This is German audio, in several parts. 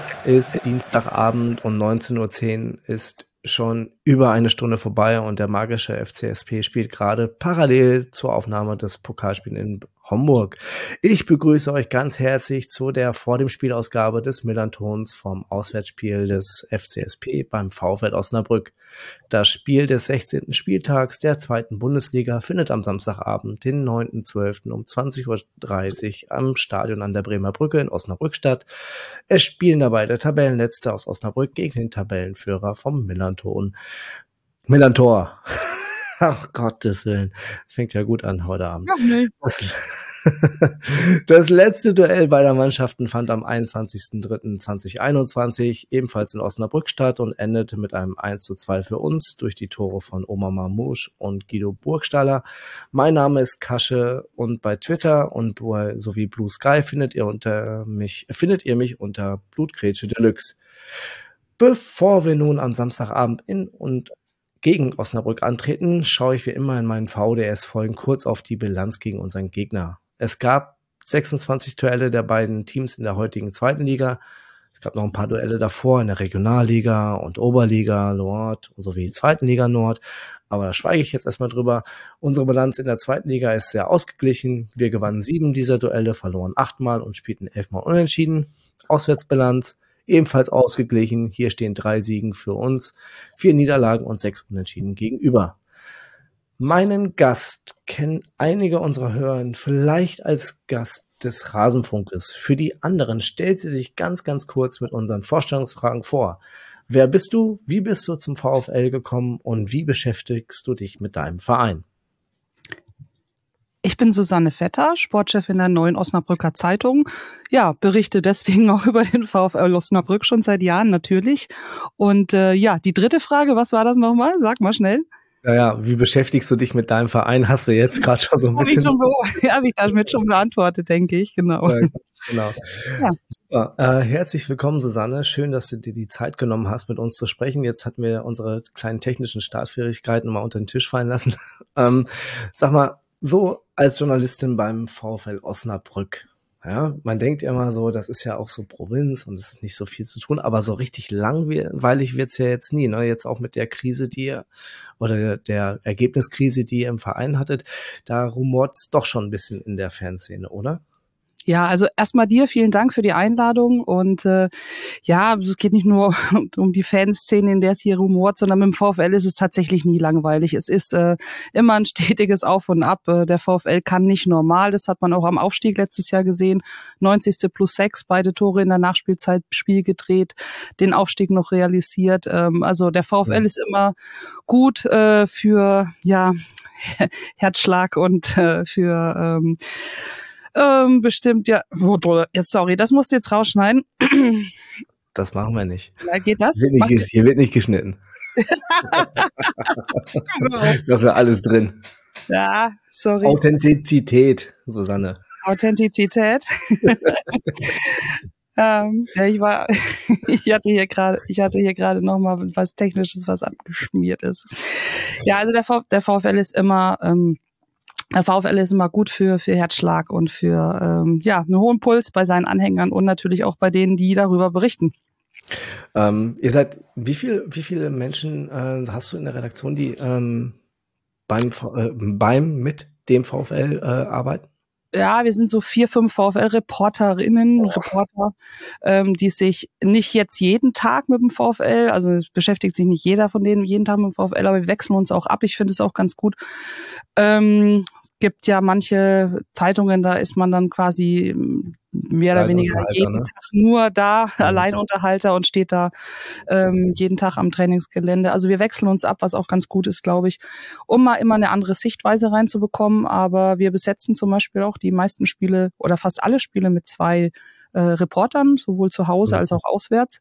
es ist Dienstagabend und 19.10 Uhr ist schon über eine Stunde vorbei und der magische FCSP spielt gerade parallel zur Aufnahme des Pokalspiels in Homburg. Ich begrüße euch ganz herzlich zu der vor dem Spielausgabe des Millantons vom Auswärtsspiel des FCSP beim VfL Osnabrück. Das Spiel des 16. Spieltags der zweiten Bundesliga findet am Samstagabend, den 9.12. um 20.30 Uhr am Stadion an der Bremer Brücke in Osnabrück statt. Es spielen dabei der Tabellenletzte aus Osnabrück gegen den Tabellenführer vom Millanton. Millantor. Ach Gottes Willen. Das fängt ja gut an heute Abend. Ja, nee. das, das letzte Duell beider Mannschaften fand am 21.03.2021 ebenfalls in Osnabrück statt und endete mit einem 1 zu 2 für uns durch die Tore von Omar Mamouche und Guido Burgstaller. Mein Name ist Kasche und bei Twitter und bei, sowie Blue Sky findet ihr unter mich, findet ihr mich unter Blutgrätsche Deluxe. Bevor wir nun am Samstagabend in und gegen Osnabrück antreten, schaue ich wie immer in meinen VDS-Folgen kurz auf die Bilanz gegen unseren Gegner. Es gab 26 Duelle der beiden Teams in der heutigen zweiten Liga. Es gab noch ein paar Duelle davor in der Regionalliga und Oberliga Nord sowie zweiten Liga Nord. Aber da schweige ich jetzt erstmal drüber. Unsere Bilanz in der zweiten Liga ist sehr ausgeglichen. Wir gewannen sieben dieser Duelle, verloren achtmal und spielten elfmal unentschieden. Auswärtsbilanz ebenfalls ausgeglichen. Hier stehen drei Siegen für uns, vier Niederlagen und sechs Unentschieden gegenüber. Meinen Gast kennen einige unserer Hörer vielleicht als Gast des Rasenfunkes. Für die anderen stellt sie sich ganz, ganz kurz mit unseren Vorstellungsfragen vor. Wer bist du? Wie bist du zum VfL gekommen? Und wie beschäftigst du dich mit deinem Verein? Ich bin Susanne Vetter, Sportchefin der Neuen Osnabrücker Zeitung. Ja, berichte deswegen auch über den VfL Osnabrück schon seit Jahren natürlich. Und äh, ja, die dritte Frage, was war das nochmal? Sag mal schnell. Naja, wie beschäftigst du dich mit deinem Verein? Hast du jetzt gerade schon so ein bisschen. Habe ich damit schon beantwortet, denke ich, genau. Ja, genau. Ja. Super. Äh, herzlich willkommen, Susanne. Schön, dass du dir die Zeit genommen hast, mit uns zu sprechen. Jetzt hatten wir unsere kleinen technischen Startfähigkeiten mal unter den Tisch fallen lassen. ähm, sag mal, so als Journalistin beim VfL Osnabrück. Ja, man denkt immer so, das ist ja auch so Provinz und es ist nicht so viel zu tun, aber so richtig langweilig wird's ja jetzt nie. Ne? Jetzt auch mit der Krise, die ihr oder der Ergebniskrise, die ihr im Verein hattet, da rumort's doch schon ein bisschen in der Fanszene, oder? Ja, also erstmal dir vielen Dank für die Einladung und äh, ja, es geht nicht nur um die Fanszene, in der es hier rumort, sondern mit dem VfL ist es tatsächlich nie langweilig. Es ist äh, immer ein stetiges Auf und Ab. Äh, der VfL kann nicht normal, das hat man auch am Aufstieg letztes Jahr gesehen. 90. plus 6, beide Tore in der Nachspielzeit Spiel gedreht, den Aufstieg noch realisiert. Ähm, also der VfL ja. ist immer gut äh, für ja Herzschlag und äh, für ähm, ähm, bestimmt, ja. Sorry, das musst du jetzt rausschneiden. Das machen wir nicht. Ja, geht das? Wird nicht, hier wird nicht geschnitten. das wäre alles drin. Ja, sorry. Authentizität, Susanne. Authentizität. ähm, ja, ich war, ich hatte hier gerade, ich hatte hier gerade noch mal was Technisches, was abgeschmiert ist. Ja, also der, v, der VfL ist immer ähm, VfL ist immer gut für, für Herzschlag und für ähm, ja, einen hohen Puls bei seinen Anhängern und natürlich auch bei denen, die darüber berichten. Ähm, ihr seid, wie, viel, wie viele Menschen äh, hast du in der Redaktion, die ähm, beim, äh, beim, mit dem VfL äh, arbeiten? Ja, wir sind so vier, fünf VfL-Reporterinnen, Reporter, ähm, die sich nicht jetzt jeden Tag mit dem VfL, also beschäftigt sich nicht jeder von denen jeden Tag mit dem VfL, aber wir wechseln uns auch ab. Ich finde es auch ganz gut. Ähm, gibt ja manche Zeitungen, da ist man dann quasi mehr oder weniger jeden ne? Tag nur da, ja, Alleinunterhalter und steht da ähm, jeden Tag am Trainingsgelände. Also wir wechseln uns ab, was auch ganz gut ist, glaube ich, um mal immer eine andere Sichtweise reinzubekommen. Aber wir besetzen zum Beispiel auch die meisten Spiele oder fast alle Spiele mit zwei äh, Reportern, sowohl zu Hause als auch auswärts.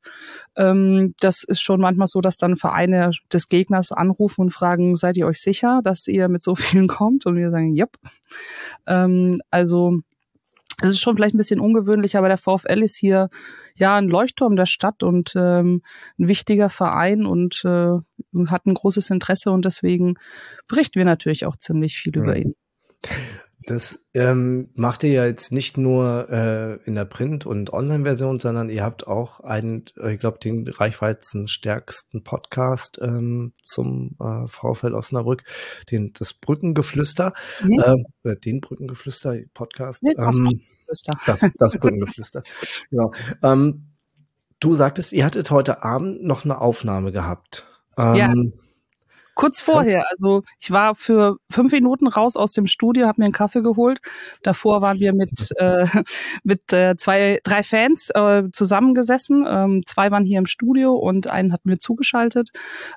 Ähm, das ist schon manchmal so, dass dann Vereine des Gegners anrufen und fragen, seid ihr euch sicher, dass ihr mit so vielen kommt? Und wir sagen, yep. Ähm, also es ist schon vielleicht ein bisschen ungewöhnlich, aber der VfL ist hier ja ein Leuchtturm der Stadt und ähm, ein wichtiger Verein und äh, hat ein großes Interesse und deswegen berichten wir natürlich auch ziemlich viel ja. über ihn. Das ähm, macht ihr ja jetzt nicht nur äh, in der Print- und Online-Version, sondern ihr habt auch einen, äh, ich glaube, den reichweitenstärksten Podcast ähm, zum äh, VfL Osnabrück, den das Brückengeflüster, mhm. äh, den Brückengeflüster-Podcast. Nee, das, ähm, das, das Brückengeflüster. genau. Ähm, du sagtest, ihr hattet heute Abend noch eine Aufnahme gehabt. Ähm, ja. Kurz vorher, also ich war für fünf Minuten raus aus dem Studio, habe mir einen Kaffee geholt. Davor waren wir mit äh, mit äh, zwei, drei Fans äh, zusammengesessen. Ähm, zwei waren hier im Studio und einen hat mir zugeschaltet.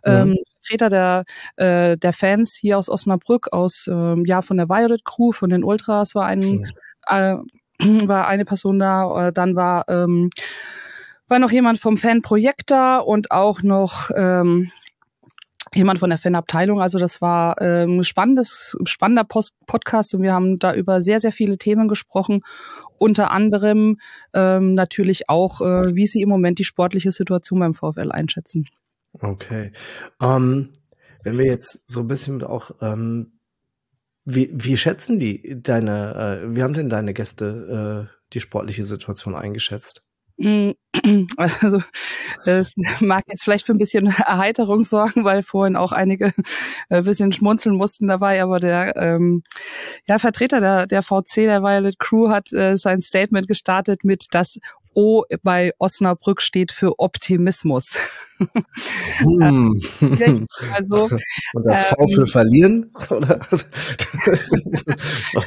Ähm, mhm. Vertreter der äh, der Fans hier aus Osnabrück, aus ähm, ja von der Violet Crew, von den Ultras war ein äh, war eine Person da. Äh, dann war ähm, war noch jemand vom Fanprojekt da und auch noch ähm, jemand von der Fanabteilung. Also das war ähm, spannendes, spannender Post Podcast und wir haben da über sehr, sehr viele Themen gesprochen. Unter anderem ähm, natürlich auch, äh, wie sie im Moment die sportliche Situation beim VfL einschätzen. Okay. Ähm, wenn wir jetzt so ein bisschen auch, ähm, wie, wie schätzen die deine, äh, wie haben denn deine Gäste äh, die sportliche Situation eingeschätzt? Mm, also es mag jetzt vielleicht für ein bisschen Erheiterung sorgen, weil vorhin auch einige ein äh, bisschen schmunzeln mussten dabei, aber der ähm, ja, Vertreter der, der VC, der Violet Crew, hat äh, sein Statement gestartet mit, dass O bei Osnabrück steht für Optimismus. Hm. also, Und das V für ähm, verlieren?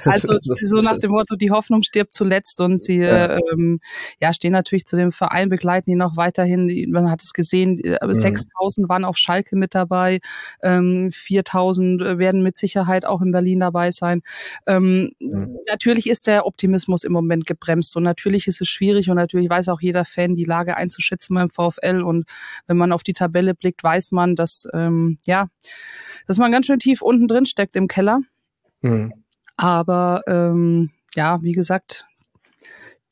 also so nach dem Motto, die Hoffnung stirbt zuletzt und sie ja. ähm, ja, stehen natürlich zu dem Verein, begleiten ihn noch weiterhin. Man hat es gesehen, äh, mhm. 6000 waren auf Schalke mit dabei, ähm, 4000 werden mit Sicherheit auch in Berlin dabei sein. Ähm, mhm. Natürlich ist der Optimismus im Moment gebremst und natürlich ist es schwierig und natürlich weiß auch jeder Fan, die Lage einzuschätzen beim VfL und wenn man auf die Tabelle blickt, weiß man, dass ähm, ja, dass man ganz schön tief unten drin steckt im Keller. Mhm. Aber ähm, ja, wie gesagt,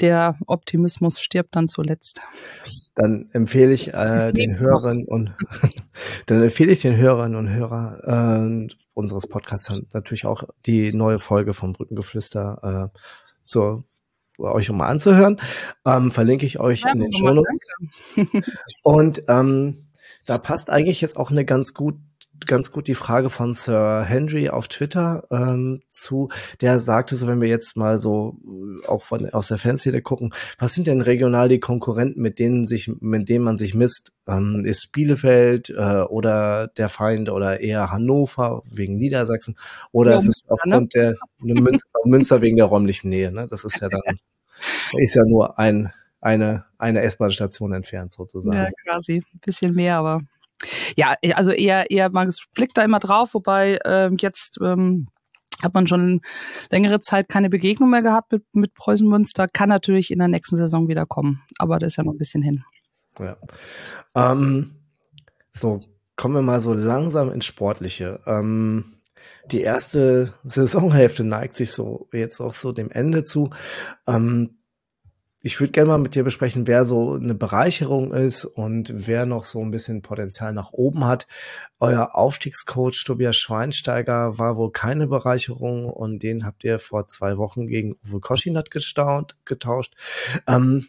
der Optimismus stirbt dann zuletzt. Dann empfehle ich äh, den Hörern und dann empfehle ich den Hörern und Hörer äh, unseres Podcasts natürlich auch die neue Folge vom Brückengeflüster äh, zur euch mal anzuhören. Ähm, verlinke ich euch ja, in den Show Notes. Und ähm, da passt eigentlich jetzt auch eine ganz gut ganz gut die Frage von Sir Henry auf Twitter ähm, zu, der sagte so, wenn wir jetzt mal so äh, auch von, aus der Fanszene gucken, was sind denn regional die Konkurrenten, mit denen sich, mit denen man sich misst? Ähm, ist Bielefeld äh, oder der Feind oder eher Hannover wegen Niedersachsen oder ja, ist es aufgrund ne? der Münster, Münster wegen der räumlichen Nähe? Ne? Das ist ja dann ist ja nur ein eine, eine S-Bahn-Station entfernt sozusagen. Ja, quasi. Ein bisschen mehr, aber ja, also eher, eher, man blickt da immer drauf, wobei ähm, jetzt ähm, hat man schon längere Zeit keine Begegnung mehr gehabt mit, mit Preußen Münster. Kann natürlich in der nächsten Saison wieder kommen, aber das ist ja noch ein bisschen hin. Ja. Ähm, so, kommen wir mal so langsam ins Sportliche. Ähm, die erste Saisonhälfte neigt sich so jetzt auch so dem Ende zu. Ähm, ich würde gerne mal mit dir besprechen, wer so eine Bereicherung ist und wer noch so ein bisschen Potenzial nach oben hat. Euer Aufstiegscoach Tobias Schweinsteiger war wohl keine Bereicherung und den habt ihr vor zwei Wochen gegen Uwe Koschinat getauscht. Ähm,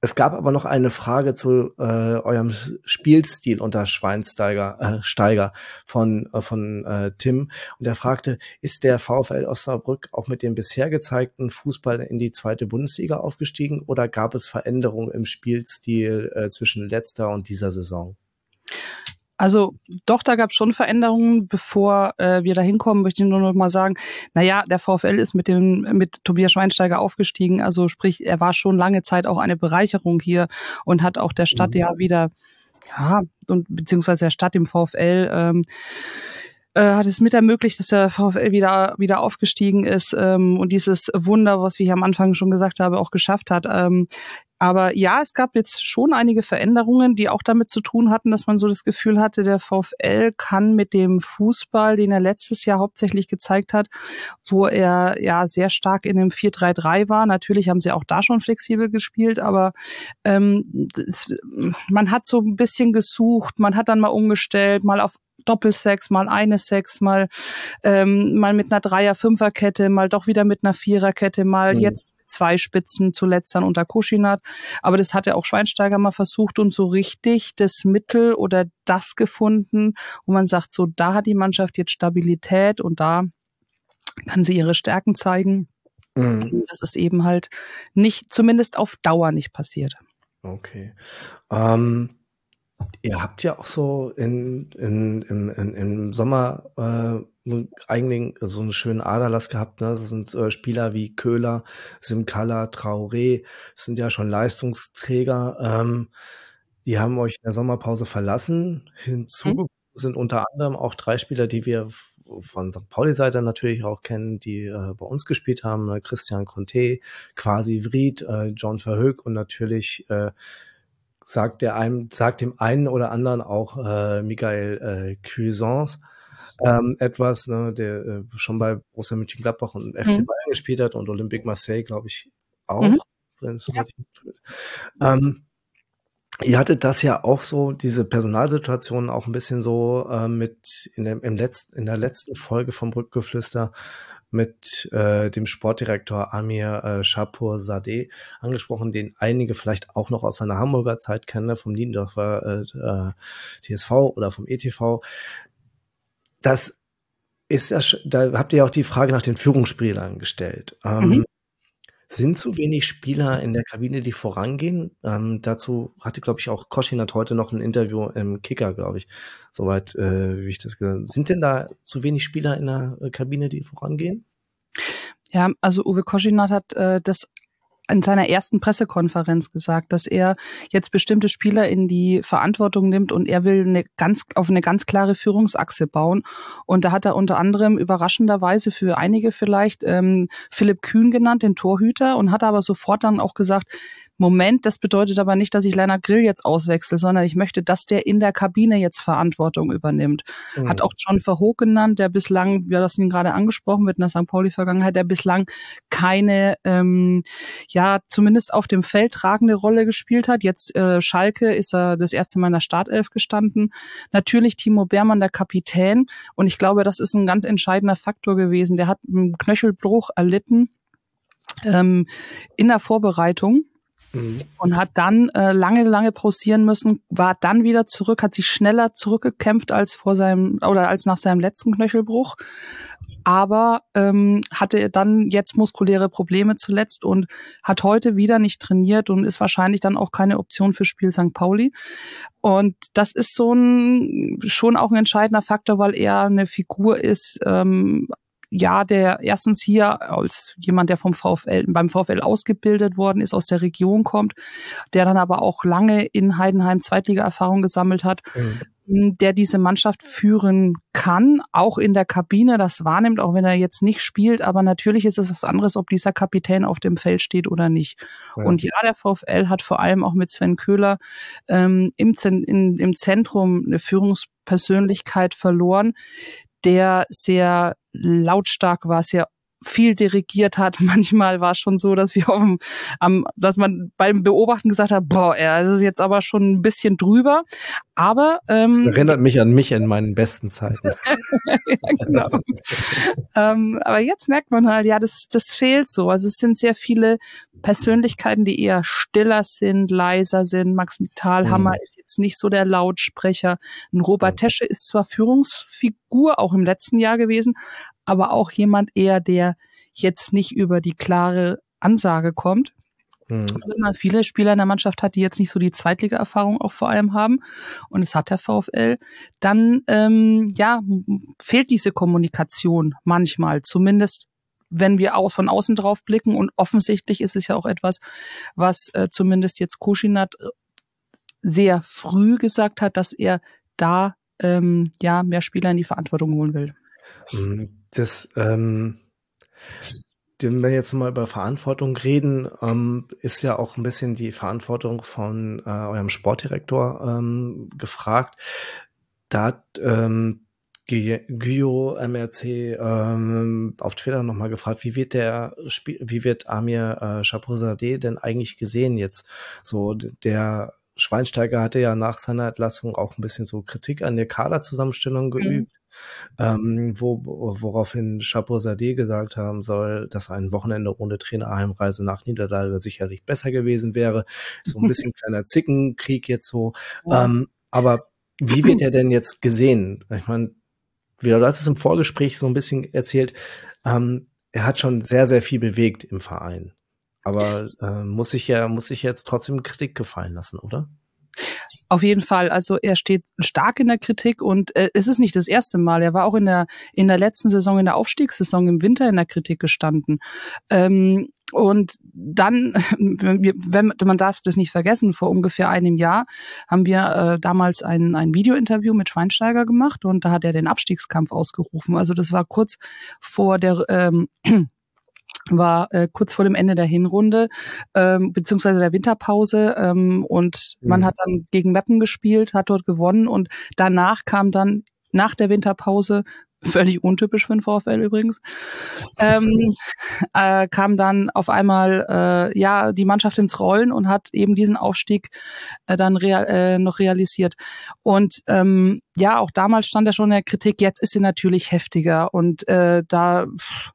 es gab aber noch eine Frage zu äh, eurem Spielstil unter Schweinsteiger äh, Steiger von äh, von äh, Tim und er fragte, ist der VfL Osnabrück auch mit dem bisher gezeigten Fußball in die zweite Bundesliga aufgestiegen oder gab es Veränderungen im Spielstil äh, zwischen letzter und dieser Saison? Also doch, da gab es schon Veränderungen. Bevor äh, wir da hinkommen, möchte ich nur noch mal sagen, naja, der VfL ist mit dem mit Tobias Schweinsteiger aufgestiegen. Also sprich, er war schon lange Zeit auch eine Bereicherung hier und hat auch der Stadt mhm. ja wieder, ja, und beziehungsweise der Stadt im VfL ähm, äh, hat es mit ermöglicht, dass der VfL wieder wieder aufgestiegen ist ähm, und dieses Wunder, was wir hier am Anfang schon gesagt haben, auch geschafft hat. Ähm, Aber ja, es gab jetzt schon einige Veränderungen, die auch damit zu tun hatten, dass man so das Gefühl hatte, der VfL kann mit dem Fußball, den er letztes Jahr hauptsächlich gezeigt hat, wo er ja sehr stark in dem 4-3-3 war. Natürlich haben sie auch da schon flexibel gespielt, aber ähm, es, man hat so ein bisschen gesucht, man hat dann mal umgestellt, mal auf Doppelsex, mal eine Sex, mal ähm, mal mit einer Dreier-Fünfer-Kette, mal doch wieder mit einer Viererkette, mal mhm. jetzt zwei Spitzen, zuletzt dann unter Kuschinat. Aber das hat ja auch Schweinsteiger mal versucht und so richtig das Mittel oder das gefunden, wo man sagt, so da hat die Mannschaft jetzt Stabilität und da kann sie ihre Stärken zeigen. Mhm. Das ist eben halt nicht, zumindest auf Dauer nicht passiert. Okay. Ähm, Ihr habt ja auch so in, in, in, in im Sommer äh, eigentlich so einen schönen Aderlass gehabt. Ne? Das sind äh, Spieler wie Köhler, Simkala, Traoré, das sind ja schon Leistungsträger. Ähm, die haben euch in der Sommerpause verlassen. Hinzu mhm. sind unter anderem auch drei Spieler, die wir von St. Pauli-Seite natürlich auch kennen, die äh, bei uns gespielt haben. Ne? Christian Conte, Quasi Vried, äh, John Verhoek und natürlich äh, sagt der einem, sagt dem einen oder anderen auch äh, Michael äh, Cuisance ähm, etwas, ne, der äh, schon bei Borussia Mönchengladbach und FC mhm. Bayern gespielt hat und Olympique Marseille, glaube ich, auch. Mhm. Ja. Ähm, ihr hattet das ja auch so, diese Personalsituation auch ein bisschen so äh, mit in, dem, im letzten, in der letzten Folge vom Brückgeflüster mit äh, dem Sportdirektor Amir äh, Shapur Sadeh angesprochen, den einige vielleicht auch noch aus seiner Hamburger Zeit kennen, ne, vom Niendorfer äh, äh TSV oder vom ETV. Das ist ja, da habt ihr auch die Frage nach den Führungsspielern gestellt. Ähm, mhm. Sind zu wenig Spieler in der Kabine, die vorangehen? Ähm, dazu hatte, glaube ich, auch Koschinat heute noch ein Interview im Kicker, glaube ich, soweit äh, wie ich das gehört Sind denn da zu wenig Spieler in der Kabine, die vorangehen? Ja, also Uwe Koschinat hat äh, das in seiner ersten Pressekonferenz gesagt, dass er jetzt bestimmte Spieler in die Verantwortung nimmt und er will eine ganz, auf eine ganz klare Führungsachse bauen. Und da hat er unter anderem überraschenderweise für einige vielleicht ähm, Philipp Kühn genannt, den Torhüter, und hat aber sofort dann auch gesagt, Moment, das bedeutet aber nicht, dass ich Lennart Grill jetzt auswechsel, sondern ich möchte, dass der in der Kabine jetzt Verantwortung übernimmt. Mhm. Hat auch John Verhoek genannt, der bislang, wir haben ihn gerade angesprochen mit einer St. Pauli-Vergangenheit, der bislang keine, ähm, ja, zumindest auf dem Feld tragende Rolle gespielt hat. Jetzt äh, Schalke ist er das erste Mal in der Startelf gestanden. Natürlich Timo Beermann, der Kapitän. Und ich glaube, das ist ein ganz entscheidender Faktor gewesen. Der hat einen Knöchelbruch erlitten ähm, in der Vorbereitung Mhm. Und hat dann äh, lange, lange pausieren müssen, war dann wieder zurück, hat sich schneller zurückgekämpft als vor seinem oder als nach seinem letzten Knöchelbruch, aber ähm, hatte dann jetzt muskuläre Probleme zuletzt und hat heute wieder nicht trainiert und ist wahrscheinlich dann auch keine Option für Spiel St. Pauli. Und das ist so ein schon auch ein entscheidender Faktor, weil er eine Figur ist, ähm, ja, der erstens hier als jemand, der vom VfL, beim VfL ausgebildet worden ist, aus der Region kommt, der dann aber auch lange in Heidenheim Zweitliga-Erfahrung gesammelt hat, mhm. der diese Mannschaft führen kann, auch in der Kabine das wahrnimmt, auch wenn er jetzt nicht spielt. Aber natürlich ist es was anderes, ob dieser Kapitän auf dem Feld steht oder nicht. Ja. Und ja, der VfL hat vor allem auch mit Sven Köhler ähm, im, in, im Zentrum eine Führungspersönlichkeit verloren, der sehr lautstark war, sehr viel dirigiert hat. Manchmal war es schon so, dass wir auf dem, am, dass man beim Beobachten gesagt hat, boah, er ist jetzt aber schon ein bisschen drüber. Aber ähm, erinnert mich an mich in meinen besten Zeiten. ja, genau. ähm, aber jetzt merkt man halt, ja, das, das fehlt so. Also es sind sehr viele Persönlichkeiten, die eher stiller sind, leiser sind. Max Mittalhammer mhm. ist jetzt nicht so der Lautsprecher. Ein Robert Tesche ist zwar Führungsfigur auch im letzten Jahr gewesen, aber auch jemand eher, der jetzt nicht über die klare Ansage kommt. Mhm. Wenn man viele Spieler in der Mannschaft hat, die jetzt nicht so die Zweitliga-Erfahrung auch vor allem haben, und es hat der VfL, dann ähm, ja fehlt diese Kommunikation manchmal, zumindest wenn wir auch von außen drauf blicken. Und offensichtlich ist es ja auch etwas, was äh, zumindest jetzt Kuschinat äh, sehr früh gesagt hat, dass er da ähm, ja mehr Spieler in die Verantwortung holen will. Mhm. Das, ähm, wenn wir jetzt mal über Verantwortung reden, ähm, ist ja auch ein bisschen die Verantwortung von äh, eurem Sportdirektor ähm, gefragt. Da hat ähm, Gyo MRC ähm, auf Twitter nochmal gefragt, wie wird der Spiel, wie wird Amir äh, Chapeau-Zadeh denn eigentlich gesehen jetzt? So der Schweinsteiger hatte ja nach seiner Entlassung auch ein bisschen so Kritik an der Kaderzusammenstellung mhm. geübt. Mhm. Ähm, wo, woraufhin Chapeau Sade gesagt haben soll, dass ein Wochenende ohne Trainerheimreise nach Niederlage sicherlich besser gewesen wäre. So ein bisschen kleiner Zickenkrieg jetzt so. Ja. Ähm, aber wie wird er denn jetzt gesehen? Ich meine, wie du hast es im Vorgespräch so ein bisschen erzählt, ähm, er hat schon sehr, sehr viel bewegt im Verein. Aber äh, muss sich ja, muss sich jetzt trotzdem Kritik gefallen lassen, oder? Auf jeden Fall. Also er steht stark in der Kritik und äh, es ist nicht das erste Mal. Er war auch in der in der letzten Saison, in der Aufstiegssaison im Winter in der Kritik gestanden. Ähm, und dann, wenn, man darf das nicht vergessen, vor ungefähr einem Jahr haben wir äh, damals ein, ein Videointerview mit Schweinsteiger gemacht und da hat er den Abstiegskampf ausgerufen. Also das war kurz vor der ähm, war äh, kurz vor dem Ende der Hinrunde ähm, beziehungsweise der Winterpause ähm, und mhm. man hat dann gegen Meppen gespielt, hat dort gewonnen und danach kam dann nach der Winterpause völlig untypisch für den VfL übrigens, ähm, äh, kam dann auf einmal äh, ja die Mannschaft ins Rollen und hat eben diesen Aufstieg äh, dann real, äh, noch realisiert. Und ähm, ja, auch damals stand er schon in der Kritik. Jetzt ist sie natürlich heftiger und äh, da pff,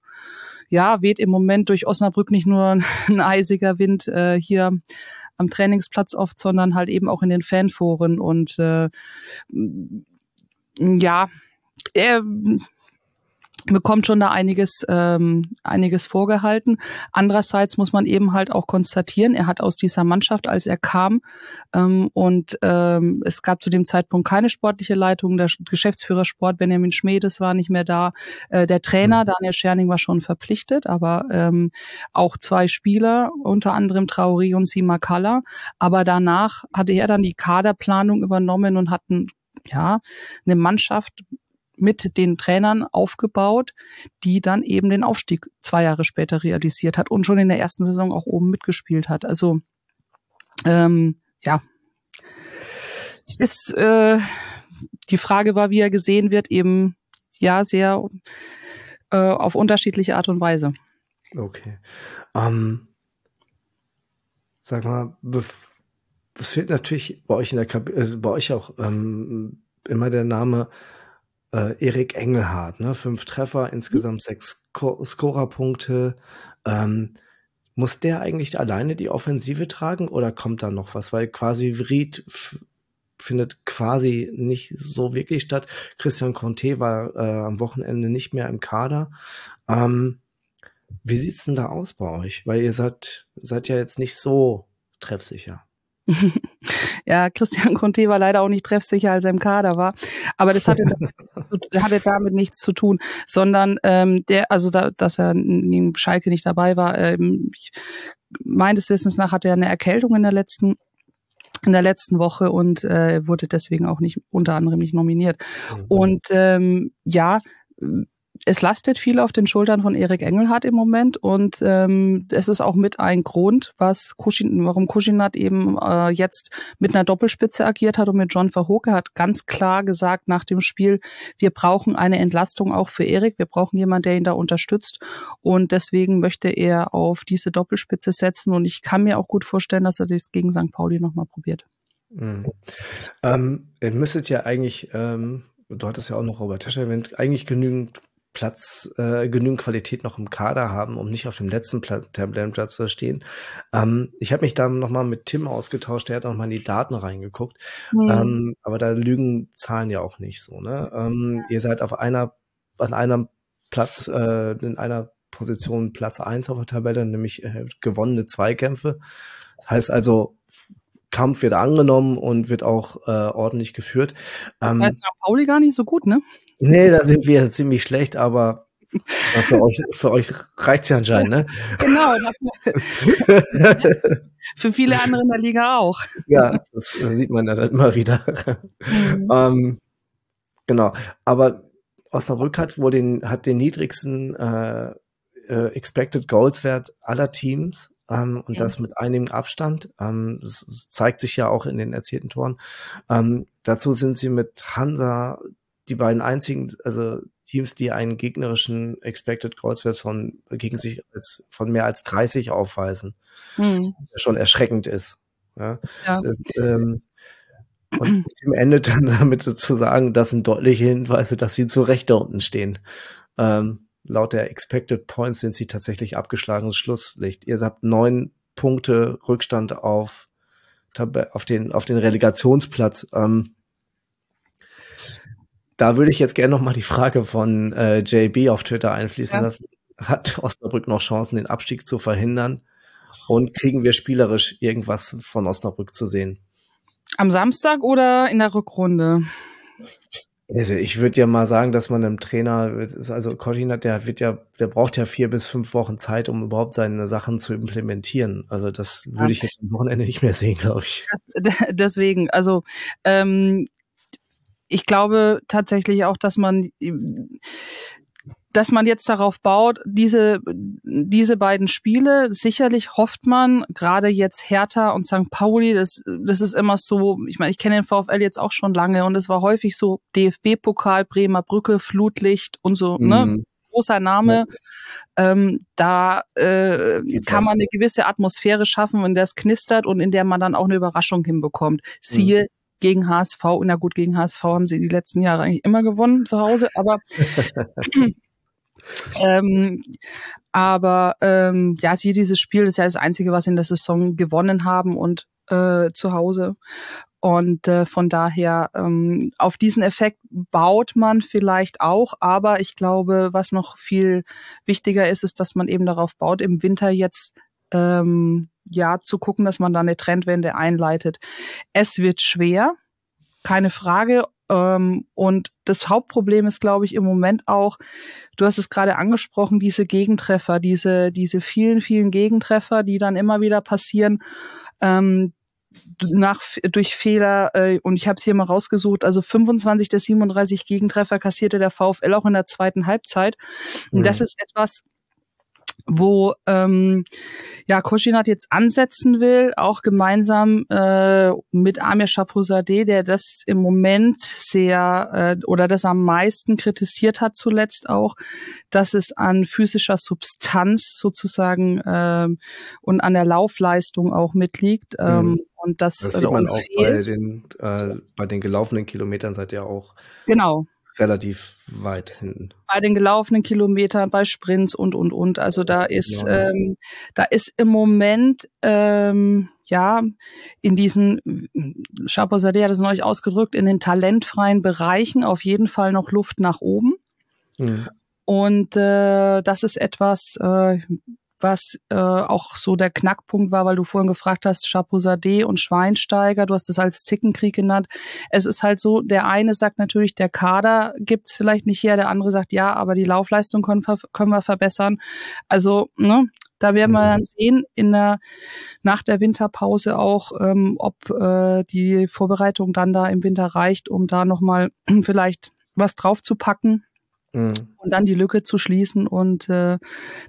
ja, weht im Moment durch Osnabrück nicht nur ein eisiger Wind äh, hier am Trainingsplatz oft, sondern halt eben auch in den Fanforen. Und äh, ja, er bekommt schon da einiges, ähm, einiges vorgehalten. Andererseits muss man eben halt auch konstatieren, er hat aus dieser Mannschaft, als er kam, ähm, und ähm, es gab zu dem Zeitpunkt keine sportliche Leitung, der Geschäftsführer Sport Benjamin Schmedes war nicht mehr da, äh, der Trainer mhm. Daniel Scherning war schon verpflichtet, aber ähm, auch zwei Spieler, unter anderem Traori und Sima Kalla, aber danach hatte er dann die Kaderplanung übernommen und hatten ja, eine Mannschaft mit den Trainern aufgebaut, die dann eben den Aufstieg zwei Jahre später realisiert hat und schon in der ersten Saison auch oben mitgespielt hat. Also ähm, ja, ist äh, die Frage war, wie er gesehen wird, eben ja sehr äh, auf unterschiedliche Art und Weise. Okay. Ähm, sag mal, es fehlt natürlich bei euch in der Kab äh, bei euch auch ähm, immer der Name äh, Erik Engelhardt, ne? Fünf Treffer, insgesamt sechs Scorerpunkte. Ähm, muss der eigentlich alleine die Offensive tragen oder kommt da noch was? Weil quasi Ried findet quasi nicht so wirklich statt. Christian Conte war äh, am Wochenende nicht mehr im Kader. Ähm, wie sieht's denn da aus bei euch? Weil ihr seid, seid ja jetzt nicht so treffsicher. Ja, Christian Conte war leider auch nicht treffsicher, als er im Kader war. Aber das hatte, hatte damit nichts zu tun, sondern ähm, der, also da, dass er in Schalke nicht dabei war, ähm, ich, meines Wissens nach hatte er eine Erkältung in der letzten in der letzten Woche und äh, wurde deswegen auch nicht unter anderem nicht nominiert. Mhm. Und ähm, ja, es lastet viel auf den Schultern von Erik Engelhardt im Moment und ähm, es ist auch mit ein Grund, was Kuschin, warum Kuschinat eben äh, jetzt mit einer Doppelspitze agiert hat und mit John Verhoeke hat ganz klar gesagt nach dem Spiel, wir brauchen eine Entlastung auch für Erik, wir brauchen jemanden, der ihn da unterstützt und deswegen möchte er auf diese Doppelspitze setzen und ich kann mir auch gut vorstellen, dass er das gegen St. Pauli nochmal probiert. Mhm. Ähm, ihr müsstet ja eigentlich, ähm, du hattest ja auch noch Robert Tescher erwähnt, eigentlich genügend Platz, äh, genügend Qualität noch im Kader haben, um nicht auf dem letzten Tabellenplatz zu stehen. Ähm, ich habe mich da nochmal mit Tim ausgetauscht, der hat nochmal in die Daten reingeguckt. Mhm. Ähm, aber da lügen Zahlen ja auch nicht so. Ne? Ähm, ihr seid auf einer, an einem Platz, äh, in einer Position Platz eins auf der Tabelle, nämlich äh, gewonnene Zweikämpfe. Heißt also, Kampf wird angenommen und wird auch äh, ordentlich geführt. Ähm, da ist Pauli gar nicht so gut, ne? Nee, da sind wir ziemlich schlecht, aber für euch, für euch reicht's ja anscheinend, ne? Genau. für viele andere in der Liga auch. Ja, das sieht man ja dann immer wieder. Mhm. ähm, genau. Aber Osnabrück hat wohl den, hat den niedrigsten äh, äh, Expected Goals Wert aller Teams ähm, und ja. das mit einigem Abstand. Ähm, das zeigt sich ja auch in den erzielten Toren. Ähm, dazu sind sie mit Hansa die beiden einzigen, also Teams, die einen gegnerischen Expected Goals Wert von gegen sich als, von mehr als 30 aufweisen, hm. schon erschreckend ist. Ja. ja. Das, ähm, und im Ende dann damit zu sagen, das sind deutliche Hinweise, dass sie zu Recht da unten stehen. Ähm, laut der Expected Points sind sie tatsächlich abgeschlagenes Schlusslicht. Ihr habt neun Punkte Rückstand auf, auf, den, auf den Relegationsplatz. Ähm, da würde ich jetzt gerne noch mal die Frage von äh, JB auf Twitter einfließen ja. lassen. Hat Osnabrück noch Chancen, den Abstieg zu verhindern? Und kriegen wir spielerisch irgendwas von Osnabrück zu sehen? Am Samstag oder in der Rückrunde? Also ich würde ja mal sagen, dass man einem Trainer, also Cortinat, der wird ja, der braucht ja vier bis fünf Wochen Zeit, um überhaupt seine Sachen zu implementieren. Also das würde ich jetzt am Wochenende nicht mehr sehen, glaube ich. Deswegen, also ähm, ich glaube tatsächlich auch, dass man dass man jetzt darauf baut, diese, diese beiden Spiele, sicherlich hofft man, gerade jetzt Hertha und St. Pauli, das, das ist immer so, ich meine, ich kenne den VfL jetzt auch schon lange und es war häufig so DFB-Pokal, Bremer Brücke, Flutlicht und so, ne? mhm. ne? Großer Name. Ja. Ähm, da äh, kann man eine gewisse Atmosphäre schaffen, in der es knistert und in der man dann auch eine Überraschung hinbekommt. Siehe mhm gegen HSV. Na gut, gegen HSV haben sie die letzten Jahre eigentlich immer gewonnen zu Hause, aber ähm, aber ähm, ja, sie dieses Spiel das ist ja das Einzige, was sie in der Saison gewonnen haben und äh, zu Hause. Und äh, von daher ähm, auf diesen Effekt baut man vielleicht auch, aber ich glaube, was noch viel wichtiger ist, ist, dass man eben darauf baut, im Winter jetzt ähm, ja zu gucken, dass man da eine Trendwende einleitet. Es wird schwer, keine Frage. Ähm, und das Hauptproblem ist, glaube ich, im Moment auch, du hast es gerade angesprochen, diese Gegentreffer, diese, diese vielen, vielen Gegentreffer, die dann immer wieder passieren. Ähm, nach durch Fehler äh, und ich habe es hier mal rausgesucht, also 25 der 37 Gegentreffer kassierte der VfL auch in der zweiten Halbzeit. Und mhm. das ist etwas, wo ähm, ja Koshinat jetzt ansetzen will, auch gemeinsam äh, mit Amir Shapozadeh, der das im Moment sehr äh, oder das am meisten kritisiert hat zuletzt auch, dass es an physischer Substanz sozusagen äh, und an der Laufleistung auch mitliegt. Ähm, mhm. Und das, das sieht man auch bei den, äh, bei den gelaufenen Kilometern seid ihr auch genau relativ weit hinten. Bei den gelaufenen Kilometern, bei Sprints und und und. Also da ist ja. ähm, da ist im Moment ähm, ja in diesen Chapeau Sade hat es neulich ausgedrückt in den talentfreien Bereichen auf jeden Fall noch Luft nach oben. Mhm. Und äh, das ist etwas, äh, was äh, auch so der Knackpunkt war, weil du vorhin gefragt hast, Chapeau-Sade und Schweinsteiger, du hast es als Zickenkrieg genannt. Es ist halt so, der eine sagt natürlich, der Kader gibt's vielleicht nicht her, der andere sagt, ja, aber die Laufleistung können, können wir verbessern. Also, ne, da werden wir dann sehen in der, nach der Winterpause auch, ähm, ob äh, die Vorbereitung dann da im Winter reicht, um da nochmal vielleicht was draufzupacken. Mhm. Und dann die Lücke zu schließen und äh,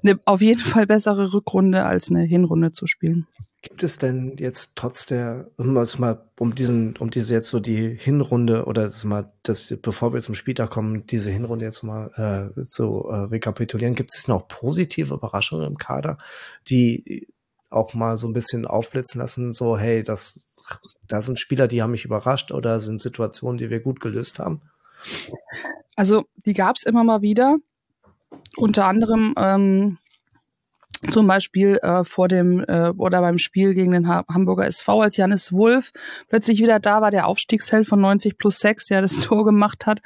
eine auf jeden Fall bessere Rückrunde als eine Hinrunde zu spielen. Gibt es denn jetzt trotz der, um mal, um diesen, um diese jetzt so die Hinrunde oder das mal, das, bevor wir zum Spieltag kommen, diese Hinrunde jetzt mal äh, zu äh, rekapitulieren, gibt es noch positive Überraschungen im Kader, die auch mal so ein bisschen aufblitzen lassen, so, hey, das, da sind Spieler, die haben mich überrascht oder sind Situationen, die wir gut gelöst haben? Also die gab es immer mal wieder. Unter anderem ähm, zum Beispiel äh, vor dem äh, oder beim Spiel gegen den ha Hamburger SV, als Janis Wolf plötzlich wieder da war, der Aufstiegsheld von 90 plus 6, der das Tor gemacht hat.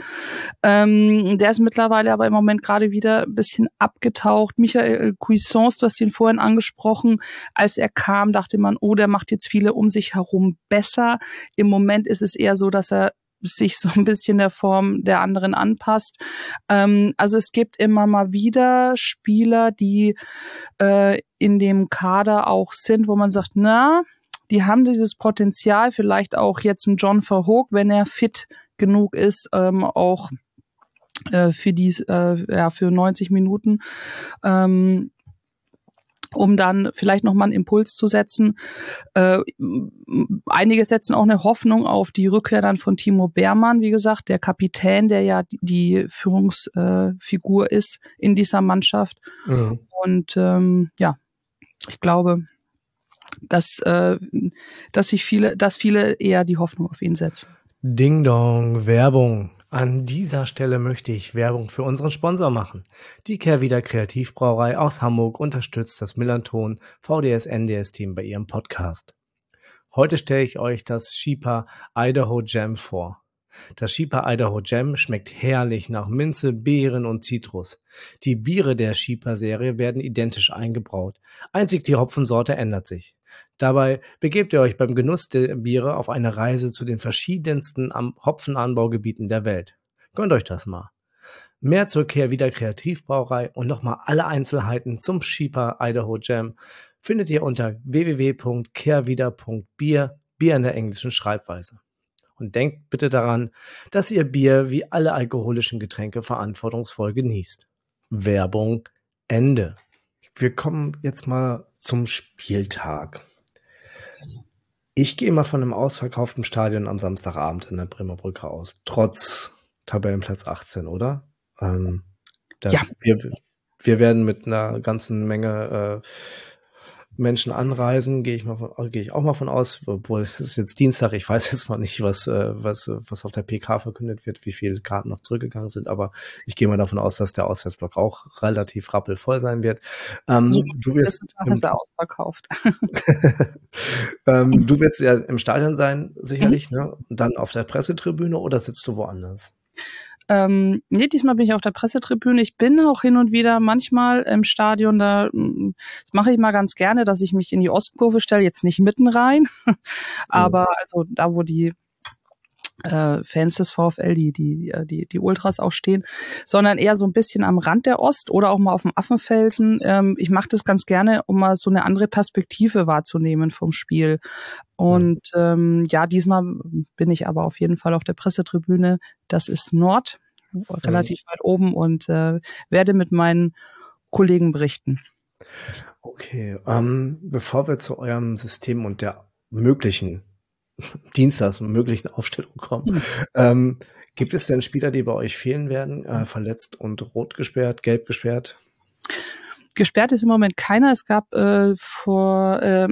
Ähm, der ist mittlerweile aber im Moment gerade wieder ein bisschen abgetaucht. Michael Cuisance, du hast ihn vorhin angesprochen, als er kam, dachte man, oh, der macht jetzt viele um sich herum besser. Im Moment ist es eher so, dass er sich so ein bisschen der Form der anderen anpasst. Ähm, also es gibt immer mal wieder Spieler, die äh, in dem Kader auch sind, wo man sagt, na, die haben dieses Potenzial, vielleicht auch jetzt ein John Verhoog, wenn er fit genug ist, ähm, auch äh, für dies, äh, ja, für 90 Minuten. Ähm, um dann vielleicht nochmal einen Impuls zu setzen. Äh, einige setzen auch eine Hoffnung auf die Rückkehr dann von Timo Beermann, wie gesagt, der Kapitän, der ja die Führungsfigur ist in dieser Mannschaft. Mhm. Und ähm, ja, ich glaube, dass, äh, dass sich viele, dass viele eher die Hoffnung auf ihn setzen. Ding Dong, Werbung. An dieser Stelle möchte ich Werbung für unseren Sponsor machen. Die Kehrwieder Kreativbrauerei aus Hamburg unterstützt das Millanton VDS NDS Team bei ihrem Podcast. Heute stelle ich euch das Sheepa Idaho Jam vor. Das Sheepa Idaho Jam schmeckt herrlich nach Minze, Beeren und Zitrus. Die Biere der Sheepa Serie werden identisch eingebraut. Einzig die Hopfensorte ändert sich. Dabei begebt ihr euch beim Genuss der Biere auf eine Reise zu den verschiedensten Hopfenanbaugebieten der Welt. Gönnt euch das mal. Mehr zur Kehrwieder Kreativbrauerei und nochmal alle Einzelheiten zum Sheepa Idaho Jam findet ihr unter www.kehrwieder.bier, Bier in der englischen Schreibweise. Und denkt bitte daran, dass ihr Bier wie alle alkoholischen Getränke verantwortungsvoll genießt. Werbung Ende. Wir kommen jetzt mal zum Spieltag. Ich gehe mal von einem ausverkauften Stadion am Samstagabend in der Bremer Brücke aus, trotz Tabellenplatz 18, oder? Ähm, ja. Wir, wir werden mit einer ganzen Menge äh, Menschen anreisen, gehe ich mal von, gehe ich auch mal von aus, obwohl es ist jetzt Dienstag, ich weiß jetzt noch nicht, was, äh, was, was auf der PK verkündet wird, wie viele Karten noch zurückgegangen sind, aber ich gehe mal davon aus, dass der Auswärtsblock auch relativ rappelvoll sein wird. Ähm, so, du wirst im, ausverkauft. ähm, du wirst ja im Stadion sein, sicherlich, mhm. ne? Und dann auf der Pressetribüne oder sitzt du woanders? Ähm, nee, diesmal bin ich auf der Pressetribüne. Ich bin auch hin und wieder manchmal im Stadion. Da mm, das mache ich mal ganz gerne, dass ich mich in die Ostkurve stelle, jetzt nicht mitten rein, aber also da, wo die äh, Fans des VfL, die, die, die, die Ultras auch stehen, sondern eher so ein bisschen am Rand der Ost oder auch mal auf dem Affenfelsen. Ähm, ich mache das ganz gerne, um mal so eine andere Perspektive wahrzunehmen vom Spiel. Und ähm, ja, diesmal bin ich aber auf jeden Fall auf der Pressetribüne. Das ist Nord, relativ weit oben und äh, werde mit meinen Kollegen berichten. Okay, ähm, bevor wir zu eurem System und der möglichen Dienstags möglichen Aufstellung kommen. Mhm. Ähm, gibt es denn Spieler, die bei euch fehlen werden, äh, verletzt und rot gesperrt, gelb gesperrt? Gesperrt ist im Moment keiner. Es gab äh, vor äh,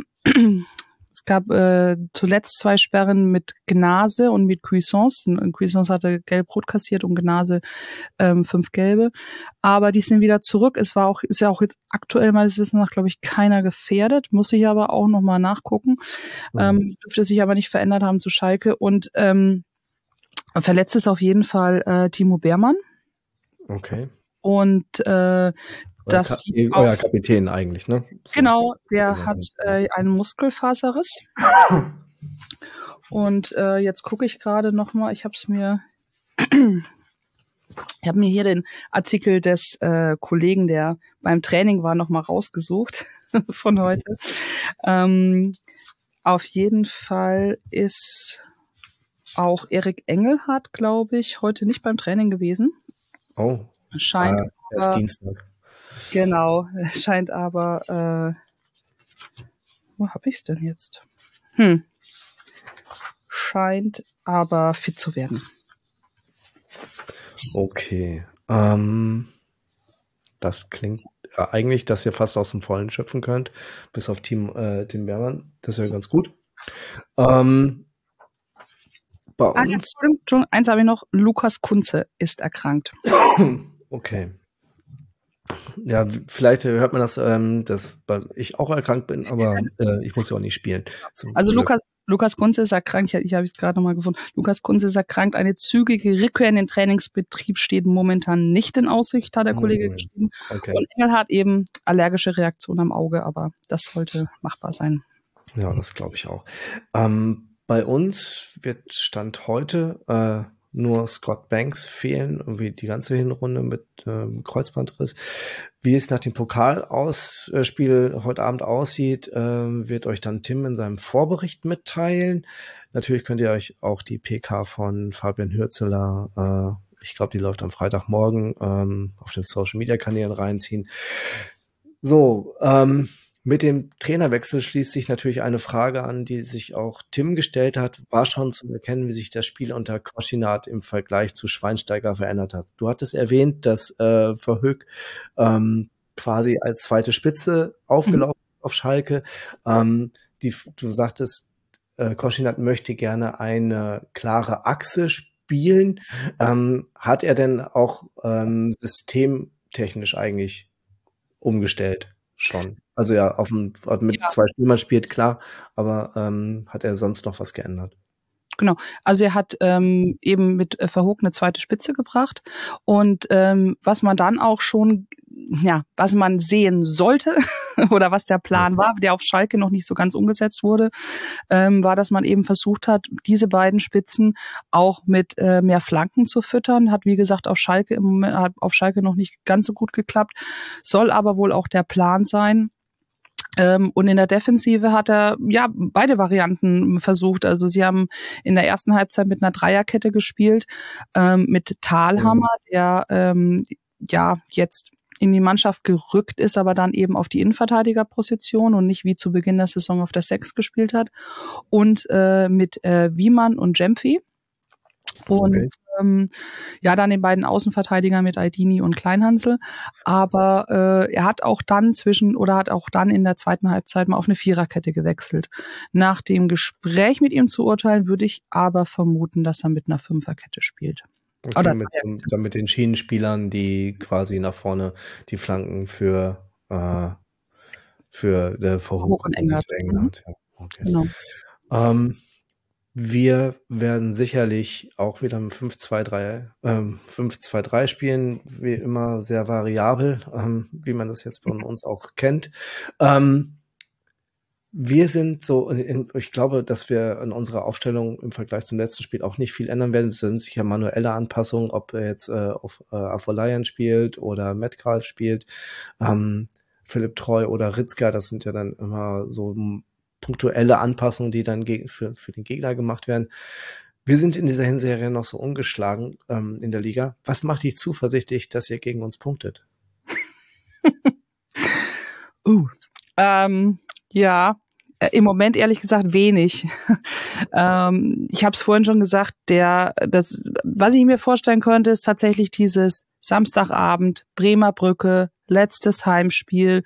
es gab äh, zuletzt zwei Sperren mit Gnase und mit Cuisance. Cuisance hatte gelb-rot kassiert und Gnase ähm, fünf gelbe. Aber die sind wieder zurück. Es war auch, ist ja auch jetzt aktuell meines Wissens nach, glaube ich, keiner gefährdet. Muss ich aber auch nochmal nachgucken. Mhm. Ähm, dürfte sich aber nicht verändert haben zu Schalke. Und ähm, verletzt ist auf jeden Fall äh, Timo Beermann. Okay. Und äh, das Ka euer Kapitän eigentlich, ne? So. Genau, der hat äh, einen Muskelfaserriss. Und äh, jetzt gucke ich gerade noch mal. Ich habe es mir, ich habe mir hier den Artikel des äh, Kollegen, der beim Training war, noch mal rausgesucht von heute. Ähm, auf jeden Fall ist auch Erik Engelhardt, glaube ich, heute nicht beim Training gewesen. Oh. Scheint. Äh, erst Dienstag. Genau, scheint aber, äh, wo habe ich es denn jetzt? Hm. Scheint aber fit zu werden. Okay. Ähm, das klingt äh, eigentlich, dass ihr fast aus dem Vollen schöpfen könnt, bis auf Team äh, Tim Bermann. Das wäre ganz gut. Ähm, bei ah, uns. Ja, eins habe ich noch. Lukas Kunze ist erkrankt. Okay. Ja, vielleicht hört man das, ähm, dass ich auch erkrankt bin, aber äh, ich muss ja auch nicht spielen. Also Lukas, Lukas Kunze ist erkrankt, ich, ich habe es gerade nochmal gefunden. Lukas Kunze ist erkrankt. Eine zügige Rückkehr in den Trainingsbetrieb steht momentan nicht in Aussicht, hat der. Kollege geschrieben. Okay. Und Engel hat eben allergische Reaktion am Auge, aber das sollte machbar sein. Ja, das glaube ich auch. Ähm, bei uns wird Stand heute äh, nur Scott Banks fehlen, irgendwie die ganze Hinrunde mit ähm, Kreuzbandriss. Wie es nach dem Pokalausspiel heute Abend aussieht, ähm, wird euch dann Tim in seinem Vorbericht mitteilen. Natürlich könnt ihr euch auch die PK von Fabian Hürzeler ich glaube, die läuft am Freitagmorgen ähm, auf den Social Media Kanälen reinziehen. So, ähm, mit dem Trainerwechsel schließt sich natürlich eine Frage an, die sich auch Tim gestellt hat. War schon zu erkennen, wie sich das Spiel unter Koschinat im Vergleich zu Schweinsteiger verändert hat. Du hattest erwähnt, dass äh, Verhoek ähm, quasi als zweite Spitze aufgelaufen mhm. auf Schalke. Ähm, die, du sagtest, äh, Koschinat möchte gerne eine klare Achse spielen. Ähm, hat er denn auch ähm, systemtechnisch eigentlich umgestellt? Schon. Also ja, auf dem, mit ja. zwei Stürmern spielt, klar, aber ähm, hat er sonst noch was geändert? Genau. Also er hat ähm, eben mit äh, Verhoek eine zweite Spitze gebracht. Und ähm, was man dann auch schon, ja, was man sehen sollte oder was der Plan war, der auf Schalke noch nicht so ganz umgesetzt wurde, ähm, war, dass man eben versucht hat, diese beiden Spitzen auch mit äh, mehr Flanken zu füttern. Hat wie gesagt auf Schalke im Moment hat auf Schalke noch nicht ganz so gut geklappt, soll aber wohl auch der Plan sein. Ähm, und in der Defensive hat er ja beide Varianten versucht. Also sie haben in der ersten Halbzeit mit einer Dreierkette gespielt, ähm, mit Talhammer, mhm. der ähm, ja jetzt in die Mannschaft gerückt ist, aber dann eben auf die Innenverteidigerposition und nicht wie zu Beginn der Saison auf der Sechs gespielt hat. Und äh, mit äh, Wiemann und Jempfi. Und okay. ähm, ja, dann den beiden Außenverteidigern mit Aldini und Kleinhansel. Aber äh, er hat auch dann zwischen oder hat auch dann in der zweiten Halbzeit mal auf eine Viererkette gewechselt. Nach dem Gespräch mit ihm zu urteilen, würde ich aber vermuten, dass er mit einer Fünferkette spielt. Okay, Oder mit, dann mit den Schienenspielern, die quasi nach vorne die Flanken für, äh, für äh, vor Hoch und England. England ja. okay. Genau. Ähm, wir werden sicherlich auch wieder im 5-2-3 ähm, 5-2-3 spielen, wie immer sehr variabel, ähm, wie man das jetzt von uns auch kennt. Ähm, wir sind so, ich glaube, dass wir in unserer Aufstellung im Vergleich zum letzten Spiel auch nicht viel ändern werden. Es sind sicher manuelle Anpassungen, ob er jetzt äh, auf äh, Afolayan spielt oder Metcalf spielt, ähm, Philipp Treu oder Ritzka, das sind ja dann immer so punktuelle Anpassungen, die dann für, für den Gegner gemacht werden. Wir sind in dieser Hinserie noch so ungeschlagen ähm, in der Liga. Was macht dich zuversichtlich, dass ihr gegen uns punktet? uh, ähm, ja, äh, im Moment ehrlich gesagt wenig. ähm, ich habe es vorhin schon gesagt, der, das, was ich mir vorstellen könnte, ist tatsächlich dieses Samstagabend, Bremer Brücke, letztes Heimspiel.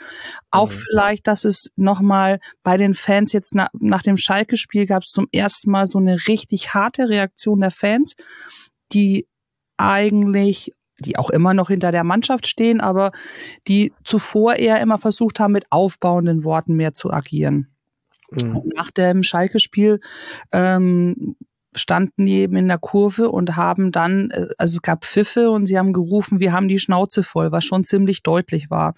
Auch mhm. vielleicht, dass es nochmal bei den Fans jetzt na, nach dem Schalke-Spiel gab es zum ersten Mal so eine richtig harte Reaktion der Fans, die eigentlich die auch immer noch hinter der Mannschaft stehen, aber die zuvor eher immer versucht haben, mit aufbauenden Worten mehr zu agieren. Mhm. Nach dem Schalke-Spiel ähm, standen die eben in der Kurve und haben dann, äh, also es gab Pfiffe und sie haben gerufen, wir haben die Schnauze voll, was schon ziemlich deutlich war.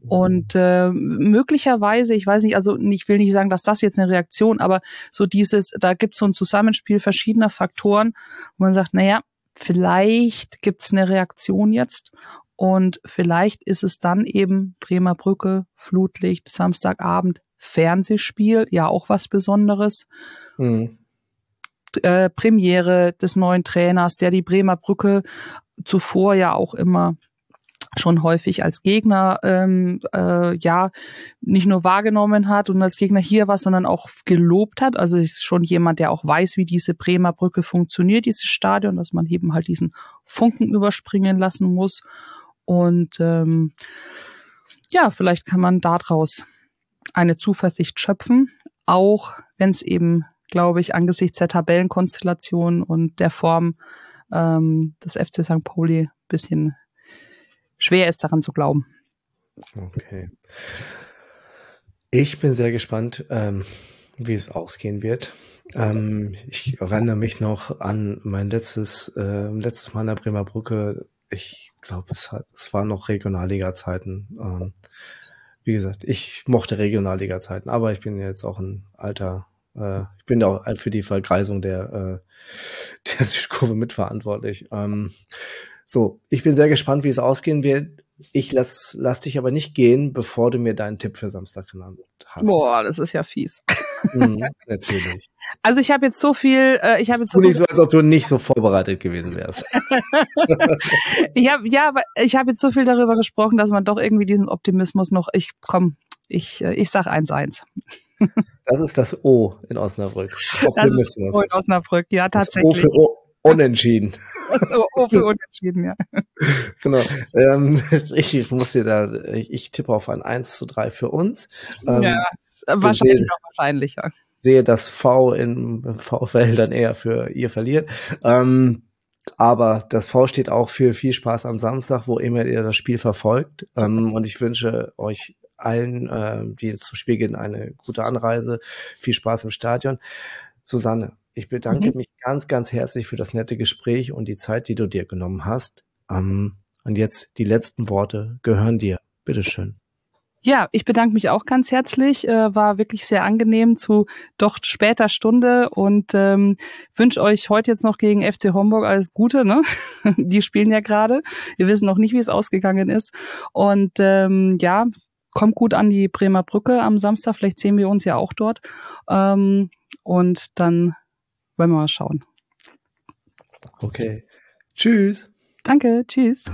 Und äh, möglicherweise, ich weiß nicht, also ich will nicht sagen, dass das jetzt eine Reaktion, aber so dieses, da gibt es so ein Zusammenspiel verschiedener Faktoren, wo man sagt, naja, vielleicht gibt's eine Reaktion jetzt und vielleicht ist es dann eben Bremer Brücke, Flutlicht, Samstagabend, Fernsehspiel, ja auch was Besonderes. Mhm äh, Premiere des neuen Trainers, der die Bremer Brücke zuvor ja auch immer schon häufig als Gegner ähm, äh, ja nicht nur wahrgenommen hat und als Gegner hier war, sondern auch gelobt hat. Also ist schon jemand, der auch weiß, wie diese Bremer Brücke funktioniert, dieses Stadion, dass man eben halt diesen Funken überspringen lassen muss. Und ähm, ja, vielleicht kann man daraus eine Zuversicht schöpfen, auch wenn es eben glaube ich, angesichts der Tabellenkonstellation und der Form ähm, des FC St. Pauli bisschen schwer ist, daran zu glauben. Okay. Ich bin sehr gespannt, ähm, wie es ausgehen wird. Ähm, ich erinnere mich noch an mein letztes, äh, letztes Mal in der Bremer Brücke. Ich glaube, es, es waren noch Regionalliga-Zeiten. Ähm, wie gesagt, ich mochte Regionalliga-Zeiten, aber ich bin jetzt auch ein alter äh, ich bin auch für die Verkreisung der, äh, der Südkurve mitverantwortlich. Ähm, so, ich bin sehr gespannt, wie es ausgehen wird. Ich lass, lass dich aber nicht gehen, bevor du mir deinen Tipp für Samstag genannt hast. Boah, das ist ja fies. Mhm, natürlich. Also ich habe jetzt so viel, äh, ich habe jetzt so nicht so, als ob du nicht so vorbereitet gewesen wärst. ich habe ja, aber ich habe jetzt so viel darüber gesprochen, dass man doch irgendwie diesen Optimismus noch, ich komm, ich äh, ich sag 1-1. Das ist das O in Osnabrück. Das ist Optimismus. so in Osnabrück, ja Das O tatsächlich. für o Unentschieden. O, o für unentschieden, ja. Genau. Ähm, ich, muss dir da, ich, tippe auf ein 1 zu 3 für uns. Ähm, ja, wahrscheinlich sehen- auch wahrscheinlicher. sehe, dass V im VfL dann eher für ihr verliert. Ähm, aber das V steht auch für viel Spaß am Samstag, wo immer ihr das Spiel verfolgt. Ähm, und ich wünsche euch allen, ähm, die zum Spiel gehen, eine gute Anreise, viel Spaß im Stadion. Susanne, ich bedanke Mhm. mich ganz, ganz herzlich für das nette Gespräch und die Zeit, die du dir genommen hast. Ähm, und jetzt die letzten Worte gehören dir. Bitteschön. Ja, ich bedanke mich auch ganz herzlich. Äh, war wirklich sehr angenehm zu doch später Stunde und ähm, wünsche euch heute jetzt noch gegen FC Homburg alles Gute. Ne? Die spielen ja gerade. Wir wissen noch nicht, wie es ausgegangen ist. Und ähm, ja, kommt gut an die Bremer Brücke am Samstag. Vielleicht sehen wir uns ja auch dort. Ähm, und dann wollen wir mal schauen. Okay. Tschüss. Danke, tschüss.